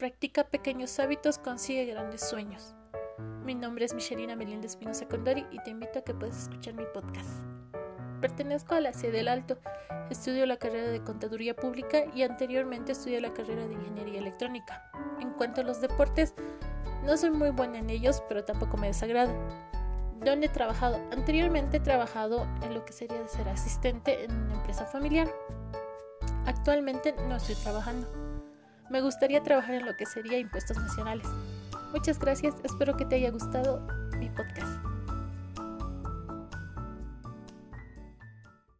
Practica pequeños hábitos, consigue grandes sueños. Mi nombre es Michelina Melinda Espinosa Condori y te invito a que puedas escuchar mi podcast. Pertenezco a la sede del Alto, estudio la carrera de Contaduría Pública y anteriormente estudié la carrera de Ingeniería Electrónica. En cuanto a los deportes, no soy muy buena en ellos, pero tampoco me desagrada. ¿Dónde he trabajado? Anteriormente he trabajado en lo que sería de ser asistente en una empresa familiar. Actualmente no estoy trabajando. Me gustaría trabajar en lo que sería impuestos nacionales. Muchas gracias, espero que te haya gustado mi podcast.